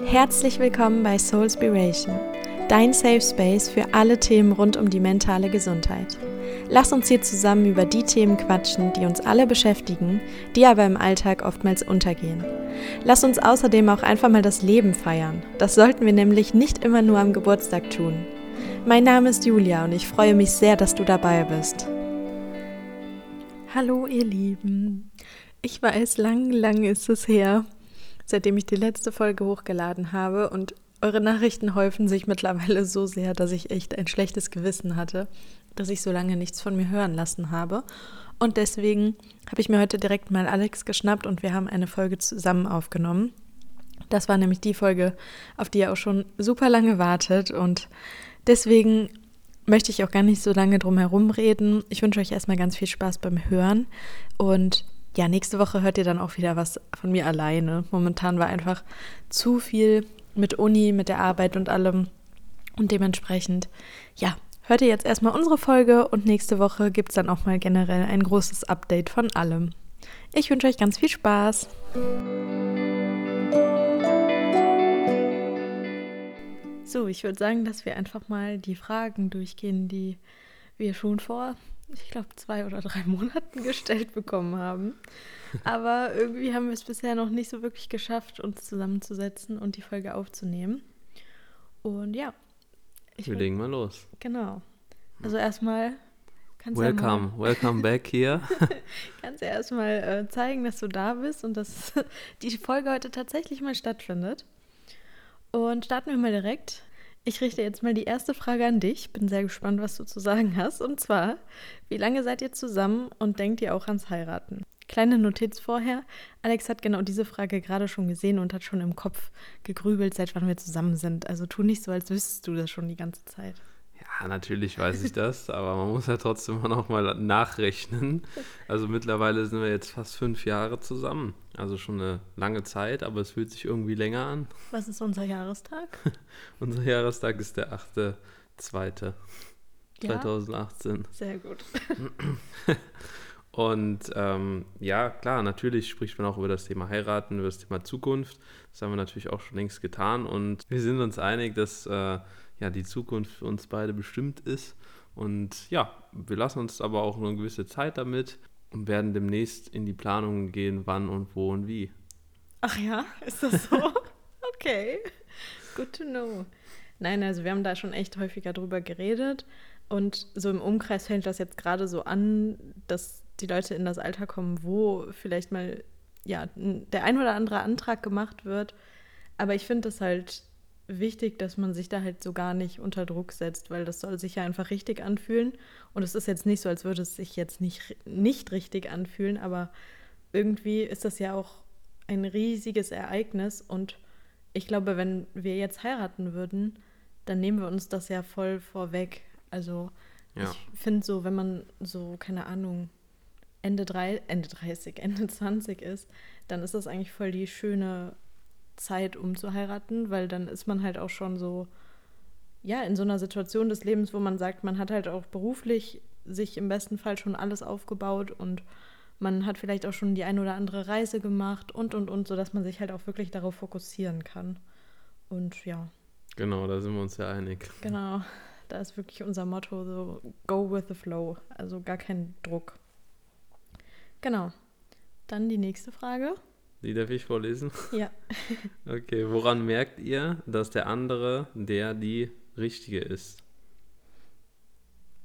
Herzlich willkommen bei Soulspiration, dein Safe Space für alle Themen rund um die mentale Gesundheit. Lass uns hier zusammen über die Themen quatschen, die uns alle beschäftigen, die aber im Alltag oftmals untergehen. Lass uns außerdem auch einfach mal das Leben feiern. Das sollten wir nämlich nicht immer nur am Geburtstag tun. Mein Name ist Julia und ich freue mich sehr, dass du dabei bist. Hallo ihr Lieben. Ich weiß, lang, lang ist es her, seitdem ich die letzte Folge hochgeladen habe und eure Nachrichten häufen sich mittlerweile so sehr, dass ich echt ein schlechtes Gewissen hatte, dass ich so lange nichts von mir hören lassen habe. Und deswegen habe ich mir heute direkt mal Alex geschnappt und wir haben eine Folge zusammen aufgenommen. Das war nämlich die Folge, auf die ihr auch schon super lange wartet. Und deswegen möchte ich auch gar nicht so lange drum herum reden. Ich wünsche euch erstmal ganz viel Spaß beim Hören. Und ja, nächste Woche hört ihr dann auch wieder was von mir alleine. Momentan war einfach zu viel mit Uni, mit der Arbeit und allem. Und dementsprechend, ja, hört ihr jetzt erstmal unsere Folge und nächste Woche gibt es dann auch mal generell ein großes Update von allem. Ich wünsche euch ganz viel Spaß. So, ich würde sagen, dass wir einfach mal die Fragen durchgehen, die wir schon vor ich glaube, zwei oder drei Monaten gestellt bekommen haben. Aber irgendwie haben wir es bisher noch nicht so wirklich geschafft, uns zusammenzusetzen und die Folge aufzunehmen. Und ja. wir legen mal los. Genau. Also erstmal kannst. Welcome, ja welcome back here. kannst du erstmal äh, zeigen, dass du da bist und dass die Folge heute tatsächlich mal stattfindet. Und starten wir mal direkt. Ich richte jetzt mal die erste Frage an dich. Bin sehr gespannt, was du zu sagen hast. Und zwar, wie lange seid ihr zusammen und denkt ihr auch ans Heiraten? Kleine Notiz vorher. Alex hat genau diese Frage gerade schon gesehen und hat schon im Kopf gegrübelt, seit wann wir zusammen sind. Also tu nicht so, als wüsstest du das schon die ganze Zeit. Ja, natürlich weiß ich das, aber man muss ja trotzdem noch mal nachrechnen. Also mittlerweile sind wir jetzt fast fünf Jahre zusammen. Also schon eine lange Zeit, aber es fühlt sich irgendwie länger an. Was ist unser Jahrestag? unser Jahrestag ist der 8.2. Ja? 2018. Sehr gut. Und ähm, ja, klar, natürlich spricht man auch über das Thema Heiraten, über das Thema Zukunft. Das haben wir natürlich auch schon längst getan. Und wir sind uns einig, dass äh, ja, die Zukunft für uns beide bestimmt ist. Und ja, wir lassen uns aber auch eine gewisse Zeit damit und werden demnächst in die Planungen gehen, wann und wo und wie. Ach ja, ist das so? okay, good to know. Nein, also wir haben da schon echt häufiger drüber geredet und so im Umkreis fällt das jetzt gerade so an, dass die Leute in das Alter kommen, wo vielleicht mal ja der ein oder andere Antrag gemacht wird. Aber ich finde das halt wichtig, dass man sich da halt so gar nicht unter Druck setzt, weil das soll sich ja einfach richtig anfühlen. Und es ist jetzt nicht so, als würde es sich jetzt nicht, nicht richtig anfühlen, aber irgendwie ist das ja auch ein riesiges Ereignis. Und ich glaube, wenn wir jetzt heiraten würden, dann nehmen wir uns das ja voll vorweg. Also ja. ich finde so, wenn man so, keine Ahnung, Ende, drei, Ende 30, Ende 20 ist, dann ist das eigentlich voll die schöne Zeit, um zu heiraten, weil dann ist man halt auch schon so, ja, in so einer Situation des Lebens, wo man sagt, man hat halt auch beruflich sich im besten Fall schon alles aufgebaut und man hat vielleicht auch schon die ein oder andere Reise gemacht und und und, sodass man sich halt auch wirklich darauf fokussieren kann. Und ja. Genau, da sind wir uns ja einig. Genau, da ist wirklich unser Motto so go with the flow, also gar kein Druck. Genau. Dann die nächste Frage. Die darf ich vorlesen? Ja. okay, woran merkt ihr, dass der andere der die richtige ist?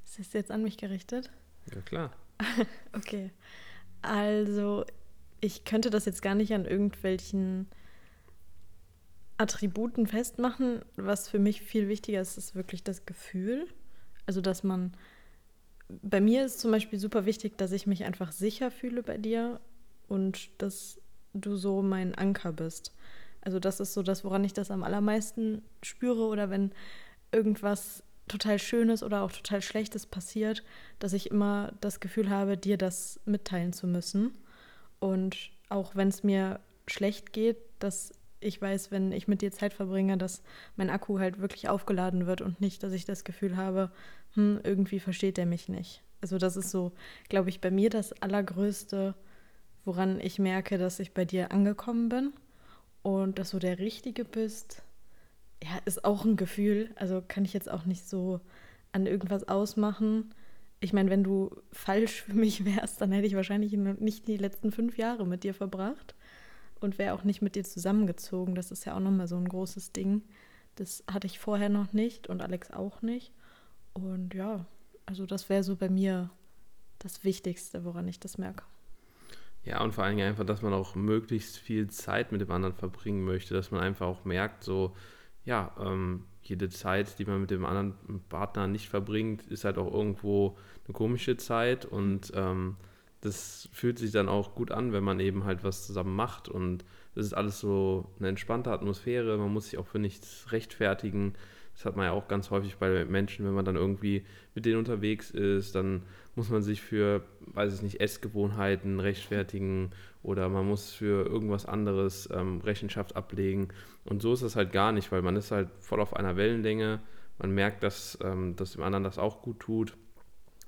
Ist das jetzt an mich gerichtet? Ja, klar. okay. Also, ich könnte das jetzt gar nicht an irgendwelchen Attributen festmachen. Was für mich viel wichtiger ist, ist wirklich das Gefühl. Also, dass man. Bei mir ist zum Beispiel super wichtig, dass ich mich einfach sicher fühle bei dir und dass du so mein Anker bist. Also das ist so das, woran ich das am allermeisten spüre oder wenn irgendwas total Schönes oder auch total Schlechtes passiert, dass ich immer das Gefühl habe, dir das mitteilen zu müssen. Und auch wenn es mir schlecht geht, dass ich weiß, wenn ich mit dir Zeit verbringe, dass mein Akku halt wirklich aufgeladen wird und nicht, dass ich das Gefühl habe, hm, irgendwie versteht er mich nicht. Also das ist so, glaube ich, bei mir das allergrößte woran ich merke, dass ich bei dir angekommen bin. Und dass du der Richtige bist, ja, ist auch ein Gefühl. Also kann ich jetzt auch nicht so an irgendwas ausmachen. Ich meine, wenn du falsch für mich wärst, dann hätte ich wahrscheinlich nicht die letzten fünf Jahre mit dir verbracht und wäre auch nicht mit dir zusammengezogen. Das ist ja auch nochmal so ein großes Ding. Das hatte ich vorher noch nicht und Alex auch nicht. Und ja, also das wäre so bei mir das Wichtigste, woran ich das merke. Ja, und vor allen Dingen einfach, dass man auch möglichst viel Zeit mit dem anderen verbringen möchte, dass man einfach auch merkt, so, ja, ähm, jede Zeit, die man mit dem anderen Partner nicht verbringt, ist halt auch irgendwo eine komische Zeit. Und ähm, das fühlt sich dann auch gut an, wenn man eben halt was zusammen macht. Und das ist alles so eine entspannte Atmosphäre, man muss sich auch für nichts rechtfertigen. Das hat man ja auch ganz häufig bei Menschen, wenn man dann irgendwie mit denen unterwegs ist, dann muss man sich für, weiß ich nicht, Essgewohnheiten rechtfertigen oder man muss für irgendwas anderes ähm, Rechenschaft ablegen. Und so ist das halt gar nicht, weil man ist halt voll auf einer Wellenlänge. Man merkt, dass, ähm, dass dem anderen das auch gut tut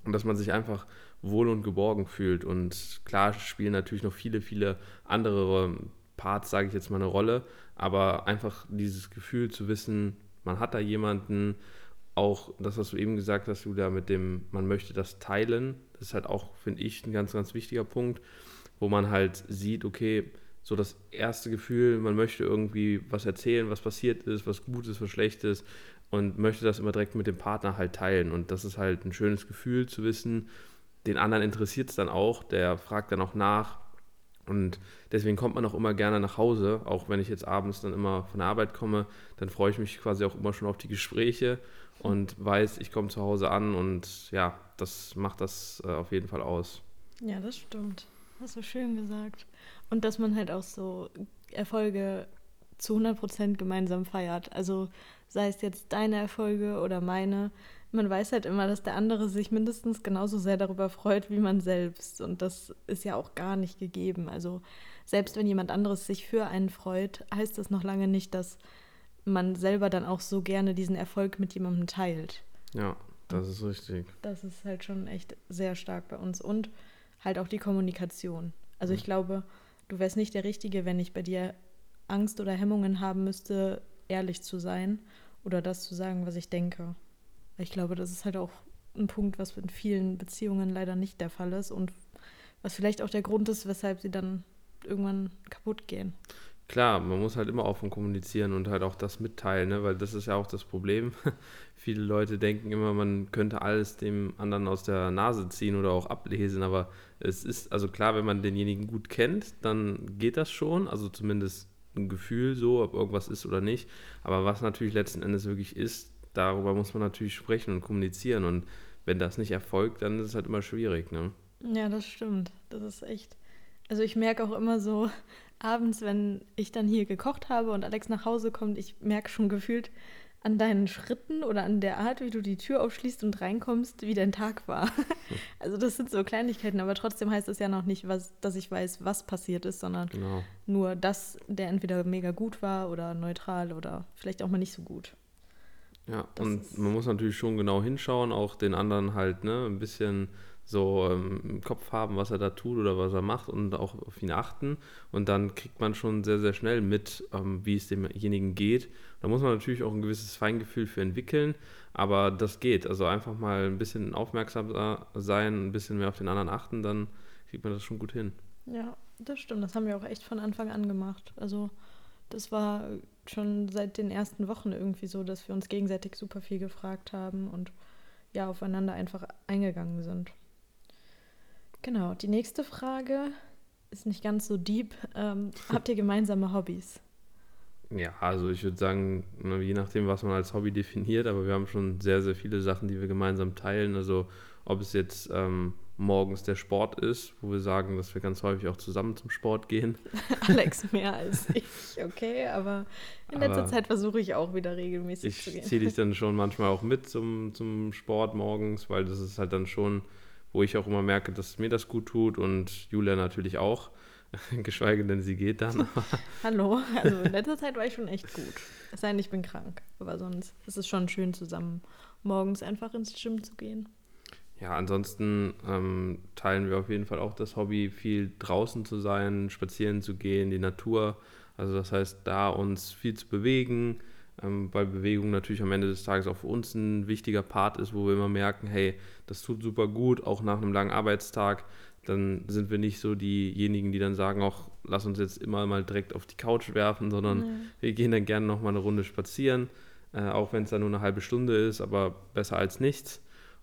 und dass man sich einfach wohl und geborgen fühlt. Und klar spielen natürlich noch viele, viele andere Parts, sage ich jetzt mal, eine Rolle, aber einfach dieses Gefühl zu wissen, man hat da jemanden, auch das, was du eben gesagt hast, Julia, mit dem, man möchte das teilen, das ist halt auch, finde ich, ein ganz, ganz wichtiger Punkt, wo man halt sieht, okay, so das erste Gefühl, man möchte irgendwie was erzählen, was passiert ist, was gut ist, was schlecht ist und möchte das immer direkt mit dem Partner halt teilen. Und das ist halt ein schönes Gefühl zu wissen, den anderen interessiert es dann auch, der fragt dann auch nach. Und deswegen kommt man auch immer gerne nach Hause, auch wenn ich jetzt abends dann immer von der Arbeit komme, dann freue ich mich quasi auch immer schon auf die Gespräche und weiß, ich komme zu Hause an und ja, das macht das äh, auf jeden Fall aus. Ja, das stimmt. Hast du schön gesagt. Und dass man halt auch so Erfolge zu 100% gemeinsam feiert. Also sei es jetzt deine Erfolge oder meine, man weiß halt immer, dass der andere sich mindestens genauso sehr darüber freut wie man selbst. Und das ist ja auch gar nicht gegeben. Also selbst wenn jemand anderes sich für einen freut, heißt das noch lange nicht, dass man selber dann auch so gerne diesen Erfolg mit jemandem teilt. Ja, das ist richtig. Das ist halt schon echt sehr stark bei uns. Und halt auch die Kommunikation. Also ich glaube, du wärst nicht der Richtige, wenn ich bei dir Angst oder Hemmungen haben müsste, ehrlich zu sein oder das zu sagen, was ich denke. Ich glaube, das ist halt auch ein Punkt, was in vielen Beziehungen leider nicht der Fall ist und was vielleicht auch der Grund ist, weshalb sie dann irgendwann kaputt gehen. Klar, man muss halt immer offen kommunizieren und halt auch das mitteilen, ne? weil das ist ja auch das Problem. Viele Leute denken immer, man könnte alles dem anderen aus der Nase ziehen oder auch ablesen, aber es ist, also klar, wenn man denjenigen gut kennt, dann geht das schon, also zumindest ein Gefühl so, ob irgendwas ist oder nicht. Aber was natürlich letzten Endes wirklich ist, darüber muss man natürlich sprechen und kommunizieren. Und wenn das nicht erfolgt, dann ist es halt immer schwierig. Ne? Ja, das stimmt. Das ist echt. Also ich merke auch immer so abends, wenn ich dann hier gekocht habe und Alex nach Hause kommt, ich merke schon gefühlt an deinen Schritten oder an der Art, wie du die Tür aufschließt und reinkommst, wie dein Tag war. Also das sind so Kleinigkeiten, aber trotzdem heißt es ja noch nicht, was, dass ich weiß, was passiert ist, sondern genau. nur, dass der entweder mega gut war oder neutral oder vielleicht auch mal nicht so gut. Ja, das und man muss natürlich schon genau hinschauen, auch den anderen halt ne, ein bisschen so ähm, im Kopf haben, was er da tut oder was er macht und auch auf ihn achten. Und dann kriegt man schon sehr, sehr schnell mit, ähm, wie es demjenigen geht. Da muss man natürlich auch ein gewisses Feingefühl für entwickeln, aber das geht. Also einfach mal ein bisschen aufmerksam sein, ein bisschen mehr auf den anderen achten, dann kriegt man das schon gut hin. Ja, das stimmt. Das haben wir auch echt von Anfang an gemacht. Also das war schon seit den ersten Wochen irgendwie so, dass wir uns gegenseitig super viel gefragt haben und ja, aufeinander einfach eingegangen sind. Genau, die nächste Frage ist nicht ganz so deep. Ähm, habt ihr gemeinsame Hobbys? Ja, also ich würde sagen, ne, je nachdem, was man als Hobby definiert, aber wir haben schon sehr, sehr viele Sachen, die wir gemeinsam teilen. Also ob es jetzt ähm, morgens der Sport ist, wo wir sagen, dass wir ganz häufig auch zusammen zum Sport gehen. Alex mehr als ich, okay, aber in letzter aber Zeit versuche ich auch wieder regelmäßig zu gehen. Ich ziehe dich dann schon manchmal auch mit zum, zum Sport morgens, weil das ist halt dann schon, wo ich auch immer merke, dass mir das gut tut und Julia natürlich auch. Geschweige denn, sie geht dann. Hallo, also in letzter Zeit war ich schon echt gut. Es sei denn, ich bin krank. Aber sonst ist es schon schön, zusammen morgens einfach ins Gym zu gehen. Ja, ansonsten ähm, teilen wir auf jeden Fall auch das Hobby, viel draußen zu sein, spazieren zu gehen, die Natur Also das heißt, da uns viel zu bewegen, ähm, weil Bewegung natürlich am Ende des Tages auch für uns ein wichtiger Part ist, wo wir immer merken, hey, das tut super gut, auch nach einem langen Arbeitstag. Dann sind wir nicht so diejenigen, die dann sagen, auch lass uns jetzt immer mal direkt auf die Couch werfen, sondern nee. wir gehen dann gerne noch mal eine Runde spazieren, äh, auch wenn es dann nur eine halbe Stunde ist, aber besser als nichts.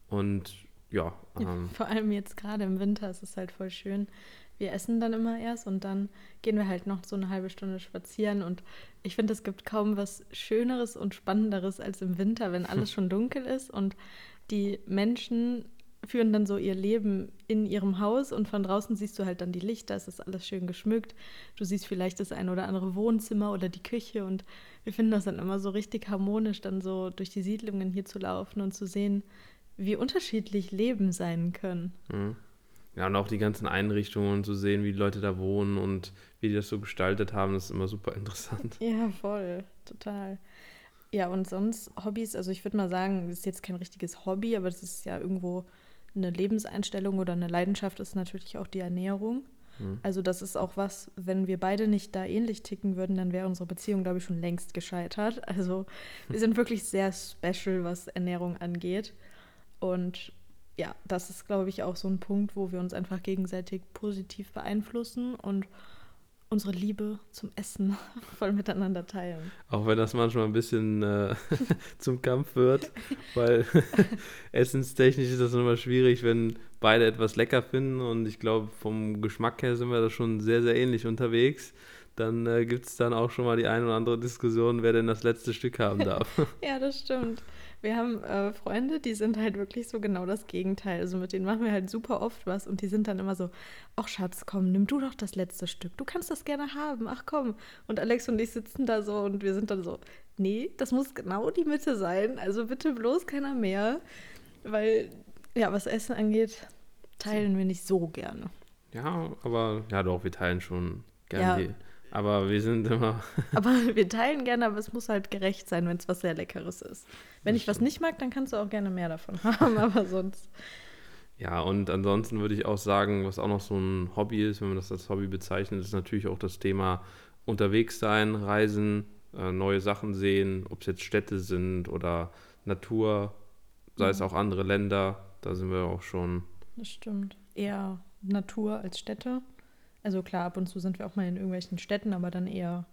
Und ja. Ähm, Vor allem jetzt gerade im Winter ist es halt voll schön. Wir essen dann immer erst und dann gehen wir halt noch so eine halbe Stunde spazieren. Und ich finde, es gibt kaum was Schöneres und Spannenderes als im Winter, wenn alles schon dunkel ist und die Menschen führen dann so ihr Leben in ihrem Haus und von draußen siehst du halt dann die Lichter, es ist alles schön geschmückt. Du siehst vielleicht das ein oder andere Wohnzimmer oder die Küche und wir finden das dann immer so richtig harmonisch, dann so durch die Siedlungen hier zu laufen und zu sehen, wie unterschiedlich Leben sein können. Mhm. Ja, und auch die ganzen Einrichtungen zu sehen, wie die Leute da wohnen und wie die das so gestaltet haben, das ist immer super interessant. Ja, voll, total. Ja, und sonst Hobbys, also ich würde mal sagen, das ist jetzt kein richtiges Hobby, aber das ist ja irgendwo eine Lebenseinstellung oder eine Leidenschaft, ist natürlich auch die Ernährung. Mhm. Also das ist auch was, wenn wir beide nicht da ähnlich ticken würden, dann wäre unsere Beziehung, glaube ich, schon längst gescheitert. Also wir sind wirklich sehr special, was Ernährung angeht. Und ja, das ist, glaube ich, auch so ein Punkt, wo wir uns einfach gegenseitig positiv beeinflussen und unsere Liebe zum Essen voll miteinander teilen. Auch wenn das manchmal ein bisschen äh, zum Kampf wird, weil essenstechnisch ist das immer schwierig, wenn beide etwas lecker finden und ich glaube, vom Geschmack her sind wir da schon sehr, sehr ähnlich unterwegs. Dann äh, gibt es dann auch schon mal die eine oder andere Diskussion, wer denn das letzte Stück haben darf. ja, das stimmt. Wir haben äh, Freunde, die sind halt wirklich so genau das Gegenteil. Also mit denen machen wir halt super oft was und die sind dann immer so, ach Schatz, komm, nimm du doch das letzte Stück. Du kannst das gerne haben. Ach komm. Und Alex und ich sitzen da so und wir sind dann so, nee, das muss genau die Mitte sein. Also bitte bloß keiner mehr. Weil, ja, was Essen angeht, teilen wir nicht so gerne. Ja, aber ja doch, wir teilen schon gerne ja. die aber wir sind immer. aber wir teilen gerne, aber es muss halt gerecht sein, wenn es was sehr Leckeres ist. Wenn das ich was nicht mag, dann kannst du auch gerne mehr davon haben, aber sonst. Ja, und ansonsten würde ich auch sagen, was auch noch so ein Hobby ist, wenn man das als Hobby bezeichnet, ist natürlich auch das Thema unterwegs sein, reisen, äh, neue Sachen sehen, ob es jetzt Städte sind oder Natur, sei mhm. es auch andere Länder, da sind wir auch schon. Das stimmt. Eher Natur als Städte. Also klar, ab und zu sind wir auch mal in irgendwelchen Städten, aber dann eher,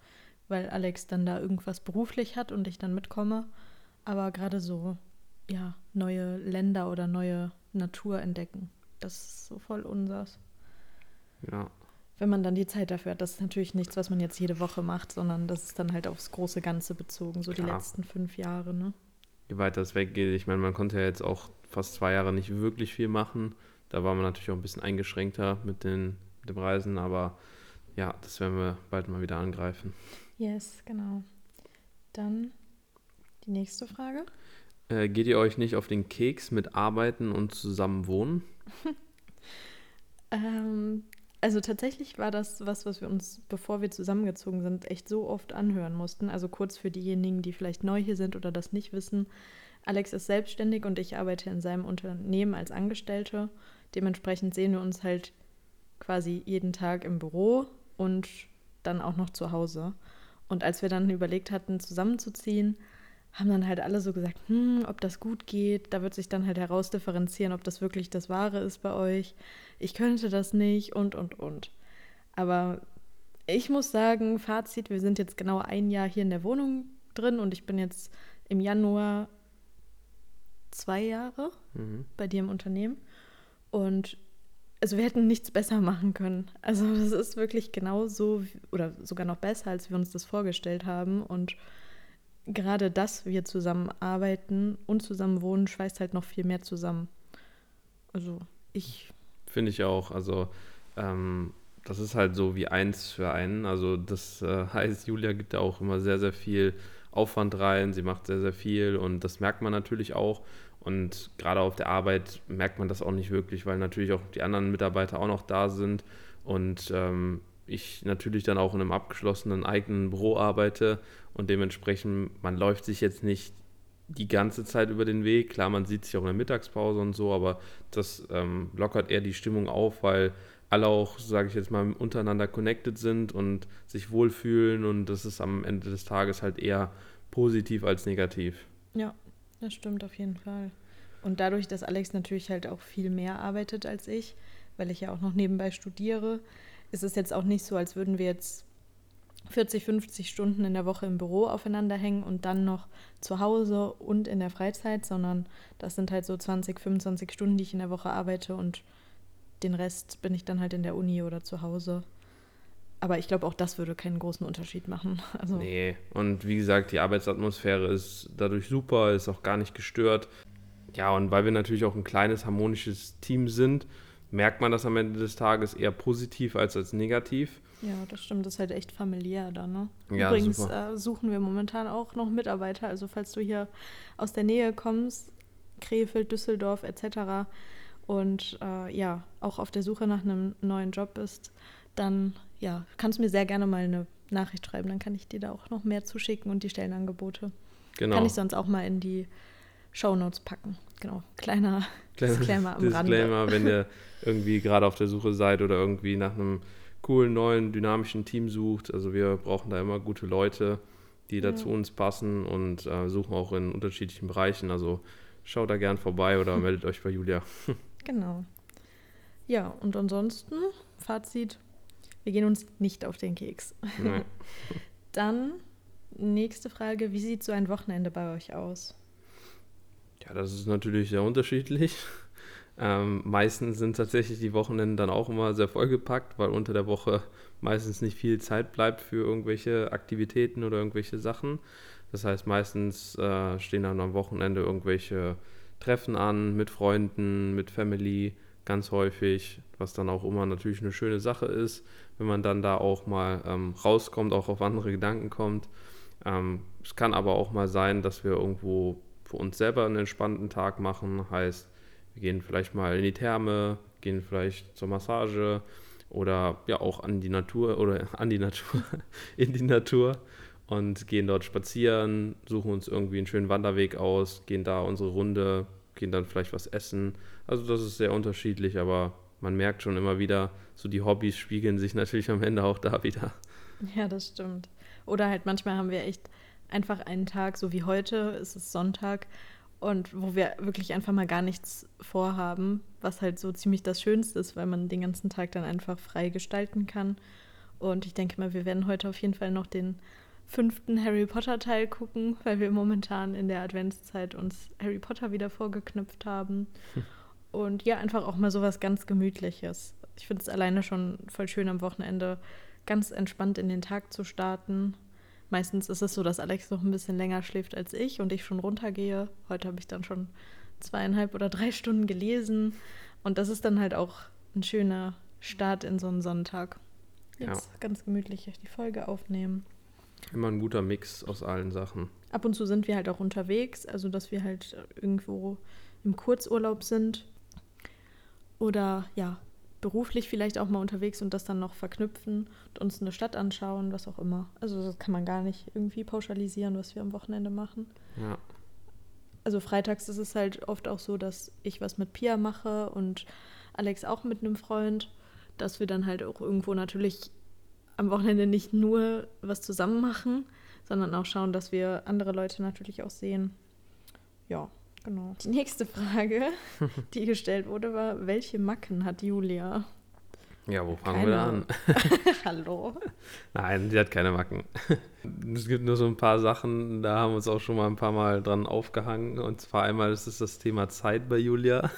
weil Alex dann da irgendwas beruflich hat und ich dann mitkomme. Aber gerade so, ja, neue Länder oder neue Natur entdecken, das ist so voll unsers. Ja. Wenn man dann die Zeit dafür hat, das ist natürlich nichts, was man jetzt jede Woche macht, sondern das ist dann halt aufs große Ganze bezogen, so Klar. die letzten fünf Jahre, ne? Je weiter es weggeht, ich meine, man konnte ja jetzt auch fast zwei Jahre nicht wirklich viel machen. Da war man natürlich auch ein bisschen eingeschränkter mit den mit dem Reisen, aber ja, das werden wir bald mal wieder angreifen. Yes, genau. Dann die nächste Frage. Äh, geht ihr euch nicht auf den Keks mit Arbeiten und zusammen wohnen? ähm, also tatsächlich war das was, was wir uns, bevor wir zusammengezogen sind, echt so oft anhören mussten. Also kurz für diejenigen, die vielleicht neu hier sind oder das nicht wissen. Alex ist selbstständig und ich arbeite in seinem Unternehmen als Angestellte. Dementsprechend sehen wir uns halt quasi jeden Tag im Büro und dann auch noch zu Hause. Und als wir dann überlegt hatten, zusammenzuziehen, haben dann halt alle so gesagt, hm, ob das gut geht. Da wird sich dann halt herausdifferenzieren, ob das wirklich das Wahre ist bei euch. Ich könnte das nicht und, und, und. Aber ich muss sagen, Fazit, wir sind jetzt genau ein Jahr hier in der Wohnung drin und ich bin jetzt im Januar zwei Jahre mhm. bei dir im Unternehmen. Und also wir hätten nichts besser machen können. Also das ist wirklich genau so oder sogar noch besser, als wir uns das vorgestellt haben. Und gerade, dass wir zusammen arbeiten und zusammen wohnen, schweißt halt noch viel mehr zusammen. Also ich. Finde ich auch. Also ähm, das ist halt so wie eins für einen. Also das äh, heißt, Julia gibt da auch immer sehr, sehr viel Aufwand rein. Sie macht sehr, sehr viel und das merkt man natürlich auch. Und gerade auf der Arbeit merkt man das auch nicht wirklich, weil natürlich auch die anderen Mitarbeiter auch noch da sind und ähm, ich natürlich dann auch in einem abgeschlossenen eigenen Büro arbeite und dementsprechend, man läuft sich jetzt nicht die ganze Zeit über den Weg. Klar, man sieht sich auch in der Mittagspause und so, aber das ähm, lockert eher die Stimmung auf, weil alle auch, sage ich jetzt mal, untereinander connected sind und sich wohlfühlen und das ist am Ende des Tages halt eher positiv als negativ. Ja, das stimmt auf jeden Fall. Und dadurch, dass Alex natürlich halt auch viel mehr arbeitet als ich, weil ich ja auch noch nebenbei studiere, ist es jetzt auch nicht so, als würden wir jetzt 40, 50 Stunden in der Woche im Büro aufeinander hängen und dann noch zu Hause und in der Freizeit, sondern das sind halt so 20, 25 Stunden, die ich in der Woche arbeite und den Rest bin ich dann halt in der Uni oder zu Hause. Aber ich glaube, auch das würde keinen großen Unterschied machen. Also nee, und wie gesagt, die Arbeitsatmosphäre ist dadurch super, ist auch gar nicht gestört. Ja, und weil wir natürlich auch ein kleines, harmonisches Team sind, merkt man das am Ende des Tages eher positiv als als negativ. Ja, das stimmt. Das ist halt echt familiär dann, ne? Ja, Übrigens äh, suchen wir momentan auch noch Mitarbeiter. Also falls du hier aus der Nähe kommst, Krefeld, Düsseldorf etc. und äh, ja, auch auf der Suche nach einem neuen Job bist, dann ja, kannst du mir sehr gerne mal eine Nachricht schreiben. Dann kann ich dir da auch noch mehr zuschicken und die Stellenangebote. Genau. Kann ich sonst auch mal in die Shownotes packen. Genau, kleiner Disclaimer am Disclaimer, Rande. wenn ihr irgendwie gerade auf der Suche seid oder irgendwie nach einem coolen, neuen, dynamischen Team sucht. Also wir brauchen da immer gute Leute, die da ja. zu uns passen und äh, suchen auch in unterschiedlichen Bereichen. Also schaut da gern vorbei oder meldet euch bei Julia. genau. Ja, und ansonsten, Fazit, wir gehen uns nicht auf den Keks. Dann nächste Frage, wie sieht so ein Wochenende bei euch aus? Ja, das ist natürlich sehr unterschiedlich. Ähm, meistens sind tatsächlich die Wochenenden dann auch immer sehr vollgepackt, weil unter der Woche meistens nicht viel Zeit bleibt für irgendwelche Aktivitäten oder irgendwelche Sachen. Das heißt, meistens äh, stehen dann am Wochenende irgendwelche Treffen an mit Freunden, mit Family, ganz häufig, was dann auch immer natürlich eine schöne Sache ist, wenn man dann da auch mal ähm, rauskommt, auch auf andere Gedanken kommt. Ähm, es kann aber auch mal sein, dass wir irgendwo für uns selber einen entspannten Tag machen, heißt, wir gehen vielleicht mal in die Therme, gehen vielleicht zur Massage oder ja auch an die Natur oder an die Natur, in die Natur und gehen dort spazieren, suchen uns irgendwie einen schönen Wanderweg aus, gehen da unsere Runde, gehen dann vielleicht was essen. Also das ist sehr unterschiedlich, aber man merkt schon immer wieder, so die Hobbys spiegeln sich natürlich am Ende auch da wieder. Ja, das stimmt. Oder halt manchmal haben wir echt einfach einen Tag, so wie heute, ist es Sonntag, und wo wir wirklich einfach mal gar nichts vorhaben, was halt so ziemlich das Schönste ist, weil man den ganzen Tag dann einfach frei gestalten kann. Und ich denke mal, wir werden heute auf jeden Fall noch den fünften Harry Potter Teil gucken, weil wir momentan in der Adventszeit uns Harry Potter wieder vorgeknüpft haben. Hm. Und ja, einfach auch mal so was ganz Gemütliches. Ich finde es alleine schon voll schön am Wochenende ganz entspannt in den Tag zu starten Meistens ist es so, dass Alex noch ein bisschen länger schläft als ich und ich schon runtergehe. Heute habe ich dann schon zweieinhalb oder drei Stunden gelesen. Und das ist dann halt auch ein schöner Start in so einen Sonntag. Jetzt ja. ganz gemütlich die Folge aufnehmen. Immer ein guter Mix aus allen Sachen. Ab und zu sind wir halt auch unterwegs, also dass wir halt irgendwo im Kurzurlaub sind. Oder ja, beruflich vielleicht auch mal unterwegs und das dann noch verknüpfen und uns eine Stadt anschauen, was auch immer. Also das kann man gar nicht irgendwie pauschalisieren, was wir am Wochenende machen. Ja. Also freitags ist es halt oft auch so, dass ich was mit Pia mache und Alex auch mit einem Freund, dass wir dann halt auch irgendwo natürlich am Wochenende nicht nur was zusammen machen, sondern auch schauen, dass wir andere Leute natürlich auch sehen. Ja, Genau. Die nächste Frage, die gestellt wurde, war: Welche Macken hat Julia? Ja, wo fangen keine. wir an? Hallo? Nein, sie hat keine Macken. Es gibt nur so ein paar Sachen, da haben wir uns auch schon mal ein paar Mal dran aufgehangen. Und zwar einmal ist es das Thema Zeit bei Julia.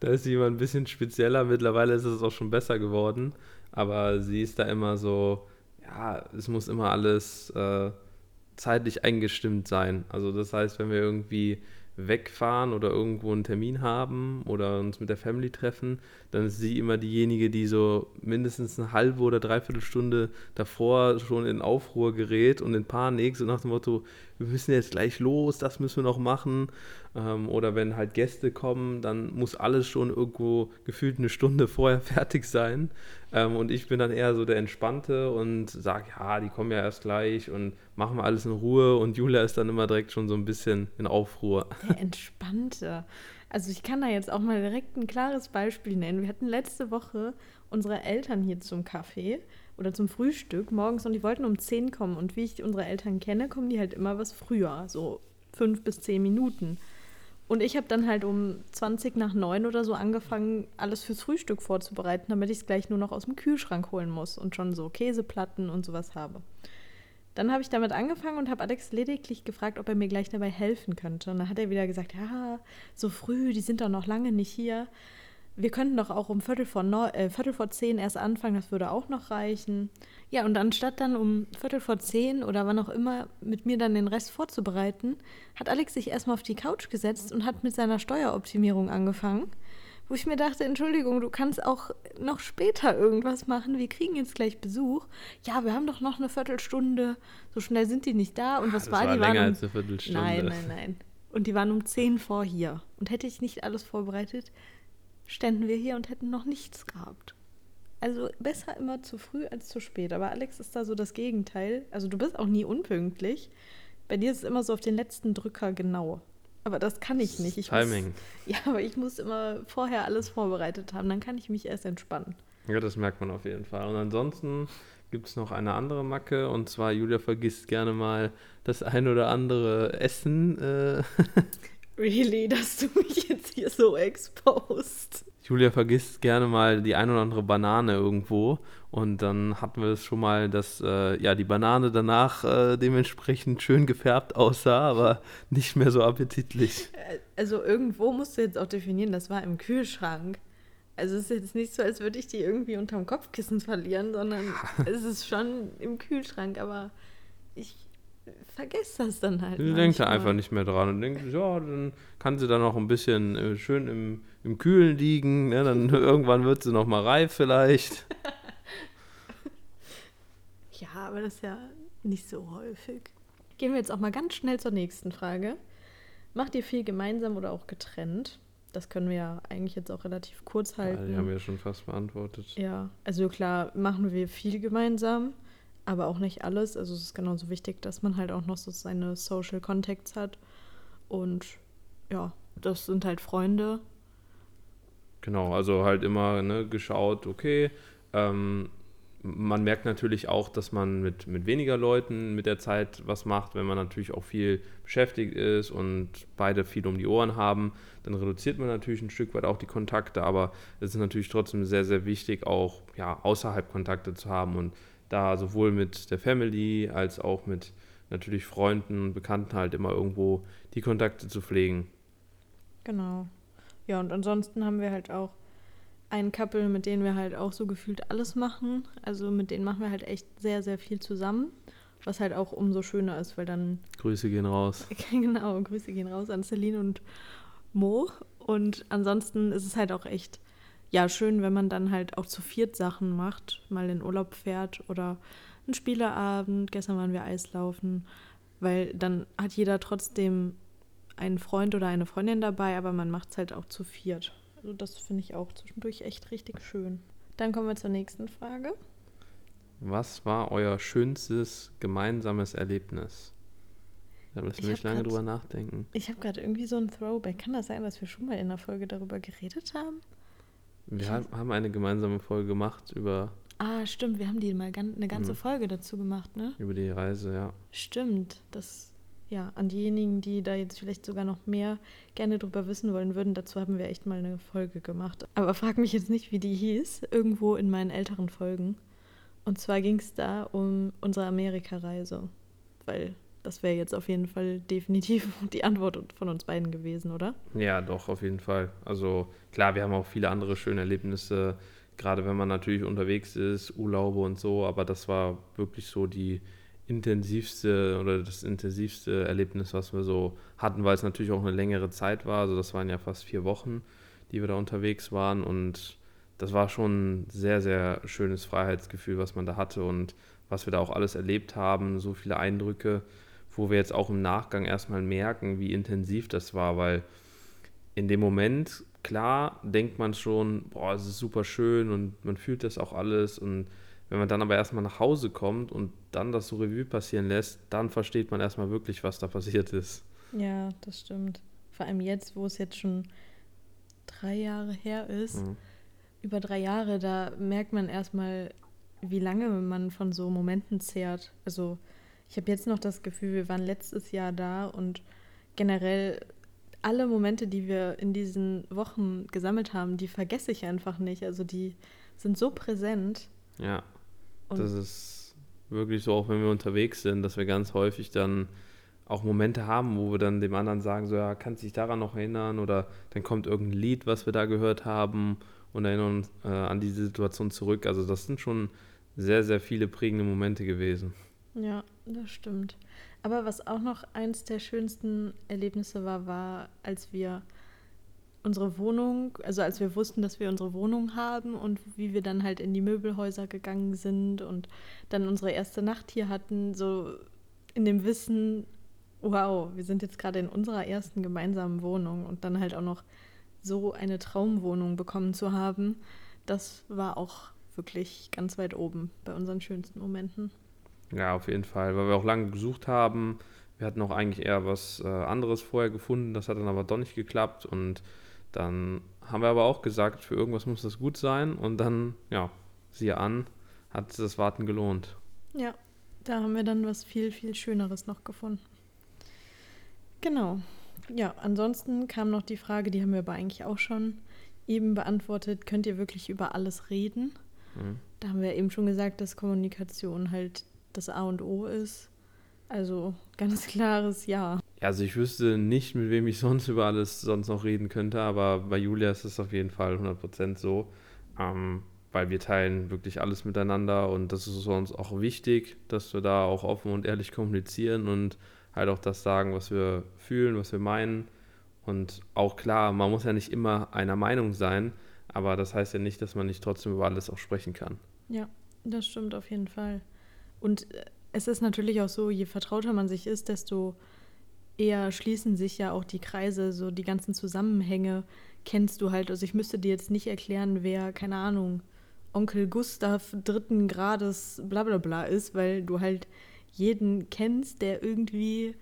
da ist sie immer ein bisschen spezieller. Mittlerweile ist es auch schon besser geworden. Aber sie ist da immer so, ja, es muss immer alles. Äh, zeitlich eingestimmt sein. Also das heißt, wenn wir irgendwie wegfahren oder irgendwo einen Termin haben oder uns mit der Family treffen, dann ist sie immer diejenige, die so mindestens eine halbe oder dreiviertel Stunde davor schon in Aufruhr gerät und in Panik, so nach dem Motto, wir müssen jetzt gleich los, das müssen wir noch machen. Ähm, oder wenn halt Gäste kommen, dann muss alles schon irgendwo gefühlt eine Stunde vorher fertig sein. Ähm, und ich bin dann eher so der Entspannte und sage, ja, die kommen ja erst gleich und machen wir alles in Ruhe. Und Julia ist dann immer direkt schon so ein bisschen in Aufruhr. Der Entspannte. Also ich kann da jetzt auch mal direkt ein klares Beispiel nennen. Wir hatten letzte Woche unsere Eltern hier zum Kaffee oder zum Frühstück morgens und die wollten um 10 kommen. Und wie ich unsere Eltern kenne, kommen die halt immer was früher, so fünf bis zehn Minuten. Und ich habe dann halt um 20 nach 9 oder so angefangen, alles fürs Frühstück vorzubereiten, damit ich es gleich nur noch aus dem Kühlschrank holen muss und schon so Käseplatten und sowas habe. Dann habe ich damit angefangen und habe Alex lediglich gefragt, ob er mir gleich dabei helfen könnte. Und dann hat er wieder gesagt, ja, so früh, die sind doch noch lange nicht hier. Wir könnten doch auch um Viertel vor, neun, äh, Viertel vor zehn erst anfangen, das würde auch noch reichen. Ja, und anstatt dann um Viertel vor zehn oder wann auch immer mit mir dann den Rest vorzubereiten, hat Alex sich erstmal auf die Couch gesetzt und hat mit seiner Steueroptimierung angefangen wo ich mir dachte, Entschuldigung, du kannst auch noch später irgendwas machen. Wir kriegen jetzt gleich Besuch. Ja, wir haben doch noch eine Viertelstunde. So schnell sind die nicht da. Und was das war, war die länger waren um, als eine Viertelstunde. Nein, nein, nein. Und die waren um zehn vor hier. Und hätte ich nicht alles vorbereitet, ständen wir hier und hätten noch nichts gehabt. Also besser immer zu früh als zu spät. Aber Alex ist da so das Gegenteil. Also du bist auch nie unpünktlich. Bei dir ist es immer so auf den letzten Drücker genau. Aber das kann ich nicht. Ich Timing. Muss, ja, aber ich muss immer vorher alles vorbereitet haben. Dann kann ich mich erst entspannen. Ja, das merkt man auf jeden Fall. Und ansonsten gibt es noch eine andere Macke. Und zwar, Julia vergisst gerne mal das ein oder andere Essen. Äh really, dass du mich jetzt hier so exposed. Julia vergisst gerne mal die ein oder andere Banane irgendwo. Und dann hatten wir es schon mal, dass äh, ja die Banane danach äh, dementsprechend schön gefärbt aussah, aber nicht mehr so appetitlich. Also irgendwo musst du jetzt auch definieren, das war im Kühlschrank. Also es ist jetzt nicht so, als würde ich die irgendwie unterm Kopfkissen verlieren, sondern es ist schon im Kühlschrank, aber ich vergesse das dann halt. Sie denkt da einfach nicht mehr dran und denkt, ja, dann kann sie dann noch ein bisschen äh, schön im, im Kühlen liegen, ne? dann irgendwann wird sie noch mal reif vielleicht. Ja, aber das ist ja nicht so häufig. Gehen wir jetzt auch mal ganz schnell zur nächsten Frage. Macht ihr viel gemeinsam oder auch getrennt? Das können wir ja eigentlich jetzt auch relativ kurz halten. Ja, die haben wir ja schon fast beantwortet. Ja, also klar machen wir viel gemeinsam, aber auch nicht alles. Also es ist genauso wichtig, dass man halt auch noch so seine Social Contacts hat. Und ja, das sind halt Freunde. Genau, also halt immer ne, geschaut, okay, ähm, man merkt natürlich auch, dass man mit, mit weniger Leuten mit der Zeit was macht, wenn man natürlich auch viel beschäftigt ist und beide viel um die Ohren haben, dann reduziert man natürlich ein Stück weit auch die Kontakte, aber es ist natürlich trotzdem sehr, sehr wichtig, auch ja, außerhalb Kontakte zu haben und da sowohl mit der Family als auch mit natürlich Freunden und Bekannten halt immer irgendwo die Kontakte zu pflegen. Genau. Ja, und ansonsten haben wir halt auch ein Couple, mit denen wir halt auch so gefühlt alles machen. Also mit denen machen wir halt echt sehr, sehr viel zusammen. Was halt auch umso schöner ist, weil dann. Grüße gehen raus. genau, Grüße gehen raus an Celine und Mo. Und ansonsten ist es halt auch echt, ja, schön, wenn man dann halt auch zu viert Sachen macht, mal in Urlaub fährt oder einen Spieleabend. Gestern waren wir Eislaufen, weil dann hat jeder trotzdem einen Freund oder eine Freundin dabei, aber man macht es halt auch zu viert. Also das finde ich auch zwischendurch echt richtig schön. Dann kommen wir zur nächsten Frage. Was war euer schönstes gemeinsames Erlebnis? Da müssen wir nicht lange grad, drüber nachdenken. Ich habe gerade irgendwie so ein Throwback. Kann das sein, dass wir schon mal in einer Folge darüber geredet haben? Wir ich haben eine gemeinsame Folge gemacht über. Ah, stimmt. Wir haben die mal eine ganze mhm. Folge dazu gemacht, ne? Über die Reise, ja. Stimmt. Das ja, an diejenigen, die da jetzt vielleicht sogar noch mehr gerne drüber wissen wollen würden, dazu haben wir echt mal eine Folge gemacht. Aber frag mich jetzt nicht, wie die hieß, irgendwo in meinen älteren Folgen. Und zwar ging es da um unsere Amerika-Reise. Weil das wäre jetzt auf jeden Fall definitiv die Antwort von uns beiden gewesen, oder? Ja, doch, auf jeden Fall. Also klar, wir haben auch viele andere schöne Erlebnisse, gerade wenn man natürlich unterwegs ist, Urlaube und so, aber das war wirklich so die intensivste oder das intensivste Erlebnis, was wir so hatten, weil es natürlich auch eine längere Zeit war. Also das waren ja fast vier Wochen, die wir da unterwegs waren und das war schon ein sehr, sehr schönes Freiheitsgefühl, was man da hatte und was wir da auch alles erlebt haben, so viele Eindrücke, wo wir jetzt auch im Nachgang erstmal merken, wie intensiv das war, weil in dem Moment, klar, denkt man schon, boah, es ist super schön und man fühlt das auch alles und wenn man dann aber erstmal nach Hause kommt und dann das so Revue passieren lässt, dann versteht man erstmal wirklich, was da passiert ist. Ja, das stimmt. Vor allem jetzt, wo es jetzt schon drei Jahre her ist, mhm. über drei Jahre, da merkt man erstmal, wie lange man von so Momenten zehrt. Also ich habe jetzt noch das Gefühl, wir waren letztes Jahr da und generell alle Momente, die wir in diesen Wochen gesammelt haben, die vergesse ich einfach nicht. Also die sind so präsent. Ja, und das ist wirklich so, auch wenn wir unterwegs sind, dass wir ganz häufig dann auch Momente haben, wo wir dann dem anderen sagen, so ja, kannst du dich daran noch erinnern oder dann kommt irgendein Lied, was wir da gehört haben und erinnern uns äh, an diese Situation zurück. Also das sind schon sehr, sehr viele prägende Momente gewesen. Ja, das stimmt. Aber was auch noch eins der schönsten Erlebnisse war, war, als wir unsere Wohnung, also als wir wussten, dass wir unsere Wohnung haben und wie wir dann halt in die Möbelhäuser gegangen sind und dann unsere erste Nacht hier hatten, so in dem Wissen, wow, wir sind jetzt gerade in unserer ersten gemeinsamen Wohnung und dann halt auch noch so eine Traumwohnung bekommen zu haben, das war auch wirklich ganz weit oben bei unseren schönsten Momenten. Ja, auf jeden Fall, weil wir auch lange gesucht haben. Wir hatten auch eigentlich eher was äh, anderes vorher gefunden, das hat dann aber doch nicht geklappt und dann haben wir aber auch gesagt, für irgendwas muss das gut sein und dann, ja, siehe an, hat das Warten gelohnt. Ja, da haben wir dann was viel, viel Schöneres noch gefunden. Genau. Ja, ansonsten kam noch die Frage, die haben wir aber eigentlich auch schon eben beantwortet, könnt ihr wirklich über alles reden? Mhm. Da haben wir eben schon gesagt, dass Kommunikation halt das A und O ist. Also ganz klares Ja. Also ich wüsste nicht, mit wem ich sonst über alles sonst noch reden könnte, aber bei Julia ist es auf jeden Fall 100% so, ähm, weil wir teilen wirklich alles miteinander und das ist uns auch wichtig, dass wir da auch offen und ehrlich kommunizieren und halt auch das sagen, was wir fühlen, was wir meinen. Und auch klar, man muss ja nicht immer einer Meinung sein, aber das heißt ja nicht, dass man nicht trotzdem über alles auch sprechen kann. Ja, das stimmt auf jeden Fall. Und äh, es ist natürlich auch so, je vertrauter man sich ist, desto eher schließen sich ja auch die Kreise, so die ganzen Zusammenhänge kennst du halt. Also ich müsste dir jetzt nicht erklären, wer, keine Ahnung, Onkel Gustav dritten Grades bla bla bla ist, weil du halt jeden kennst, der irgendwie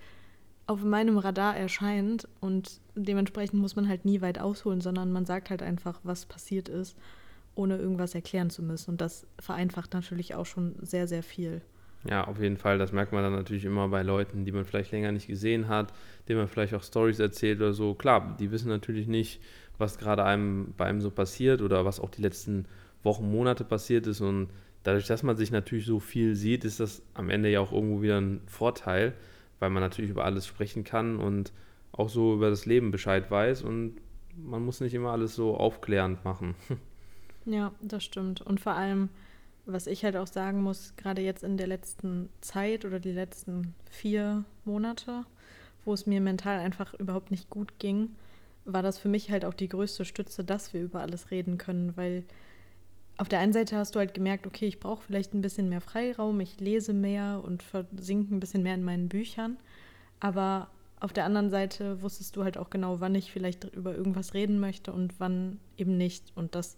auf meinem Radar erscheint und dementsprechend muss man halt nie weit ausholen, sondern man sagt halt einfach, was passiert ist, ohne irgendwas erklären zu müssen. Und das vereinfacht natürlich auch schon sehr, sehr viel. Ja, auf jeden Fall. Das merkt man dann natürlich immer bei Leuten, die man vielleicht länger nicht gesehen hat, denen man vielleicht auch Stories erzählt oder so. Klar, die wissen natürlich nicht, was gerade einem bei einem so passiert oder was auch die letzten Wochen, Monate passiert ist. Und dadurch, dass man sich natürlich so viel sieht, ist das am Ende ja auch irgendwo wieder ein Vorteil, weil man natürlich über alles sprechen kann und auch so über das Leben Bescheid weiß und man muss nicht immer alles so aufklärend machen. Ja, das stimmt. Und vor allem, was ich halt auch sagen muss, gerade jetzt in der letzten Zeit oder die letzten vier Monate, wo es mir mental einfach überhaupt nicht gut ging, war das für mich halt auch die größte Stütze, dass wir über alles reden können, weil auf der einen Seite hast du halt gemerkt, okay, ich brauche vielleicht ein bisschen mehr Freiraum, ich lese mehr und versinke ein bisschen mehr in meinen Büchern, aber auf der anderen Seite wusstest du halt auch genau, wann ich vielleicht über irgendwas reden möchte und wann eben nicht. Und das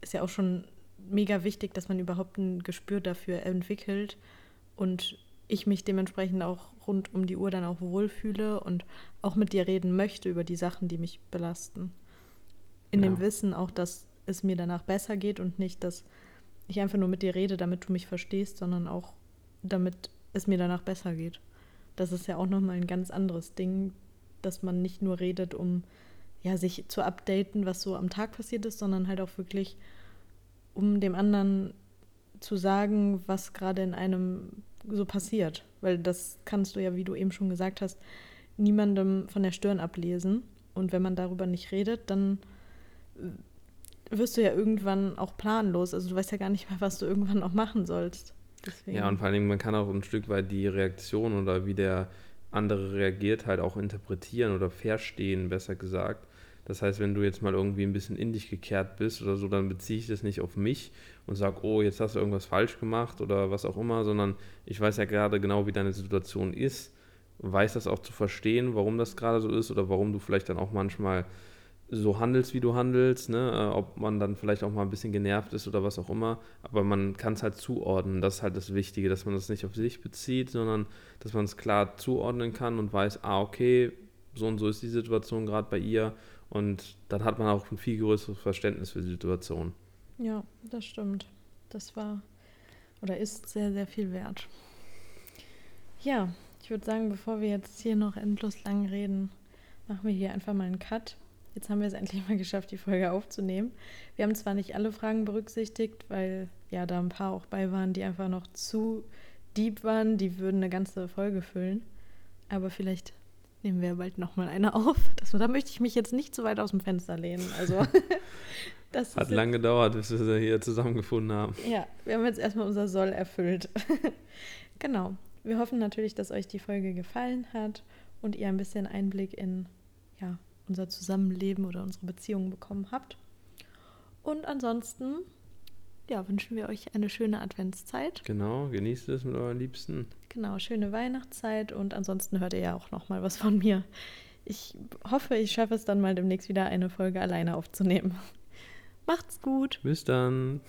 ist ja auch schon mega wichtig, dass man überhaupt ein Gespür dafür entwickelt und ich mich dementsprechend auch rund um die Uhr dann auch wohlfühle und auch mit dir reden möchte über die Sachen, die mich belasten. In ja. dem Wissen auch, dass es mir danach besser geht und nicht, dass ich einfach nur mit dir rede, damit du mich verstehst, sondern auch damit es mir danach besser geht. Das ist ja auch nochmal ein ganz anderes Ding, dass man nicht nur redet, um ja, sich zu updaten, was so am Tag passiert ist, sondern halt auch wirklich um dem anderen zu sagen, was gerade in einem so passiert. Weil das kannst du ja, wie du eben schon gesagt hast, niemandem von der Stirn ablesen. Und wenn man darüber nicht redet, dann wirst du ja irgendwann auch planlos. Also du weißt ja gar nicht mehr, was du irgendwann auch machen sollst. Deswegen. Ja, und vor allen Dingen, man kann auch ein Stück weit die Reaktion oder wie der andere reagiert halt auch interpretieren oder verstehen, besser gesagt. Das heißt, wenn du jetzt mal irgendwie ein bisschen in dich gekehrt bist oder so, dann beziehe ich das nicht auf mich und sage, oh, jetzt hast du irgendwas falsch gemacht oder was auch immer, sondern ich weiß ja gerade genau, wie deine Situation ist, weiß das auch zu verstehen, warum das gerade so ist oder warum du vielleicht dann auch manchmal so handelst, wie du handelst, ne? Äh, ob man dann vielleicht auch mal ein bisschen genervt ist oder was auch immer, aber man kann es halt zuordnen, das ist halt das Wichtige, dass man das nicht auf sich bezieht, sondern dass man es klar zuordnen kann und weiß, ah, okay, so und so ist die Situation gerade bei ihr Und dann hat man auch ein viel größeres Verständnis für die Situation. Ja, das stimmt. Das war oder ist sehr, sehr viel wert. Ja, ich würde sagen, bevor wir jetzt hier noch endlos lang reden, machen wir hier einfach mal einen Cut. Jetzt haben wir es endlich mal geschafft, die Folge aufzunehmen. Wir haben zwar nicht alle Fragen berücksichtigt, weil ja da ein paar auch bei waren, die einfach noch zu deep waren, die würden eine ganze Folge füllen. Aber vielleicht nehmen wir bald nochmal eine auf. Das, da möchte ich mich jetzt nicht zu weit aus dem Fenster lehnen. Also das hat lange gedauert, bis wir sie hier zusammengefunden haben. Ja, wir haben jetzt erstmal unser Soll erfüllt. genau. Wir hoffen natürlich, dass euch die Folge gefallen hat und ihr ein bisschen Einblick in ja, unser Zusammenleben oder unsere Beziehungen bekommen habt. Und ansonsten ja, wünschen wir euch eine schöne Adventszeit. Genau, genießt es mit euren Liebsten. Genau, schöne Weihnachtszeit und ansonsten hört ihr ja auch noch mal was von mir. Ich hoffe, ich schaffe es dann mal demnächst wieder eine Folge alleine aufzunehmen. Macht's gut. Bis dann.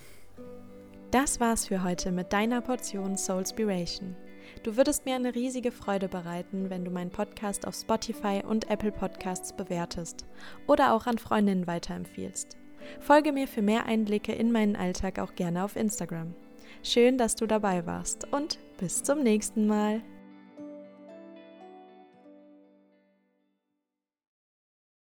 Das war's für heute mit deiner Portion Soulspiration. Du würdest mir eine riesige Freude bereiten, wenn du meinen Podcast auf Spotify und Apple Podcasts bewertest oder auch an Freundinnen weiterempfiehlst. Folge mir für mehr Einblicke in meinen Alltag auch gerne auf Instagram. Schön, dass du dabei warst und bis zum nächsten Mal.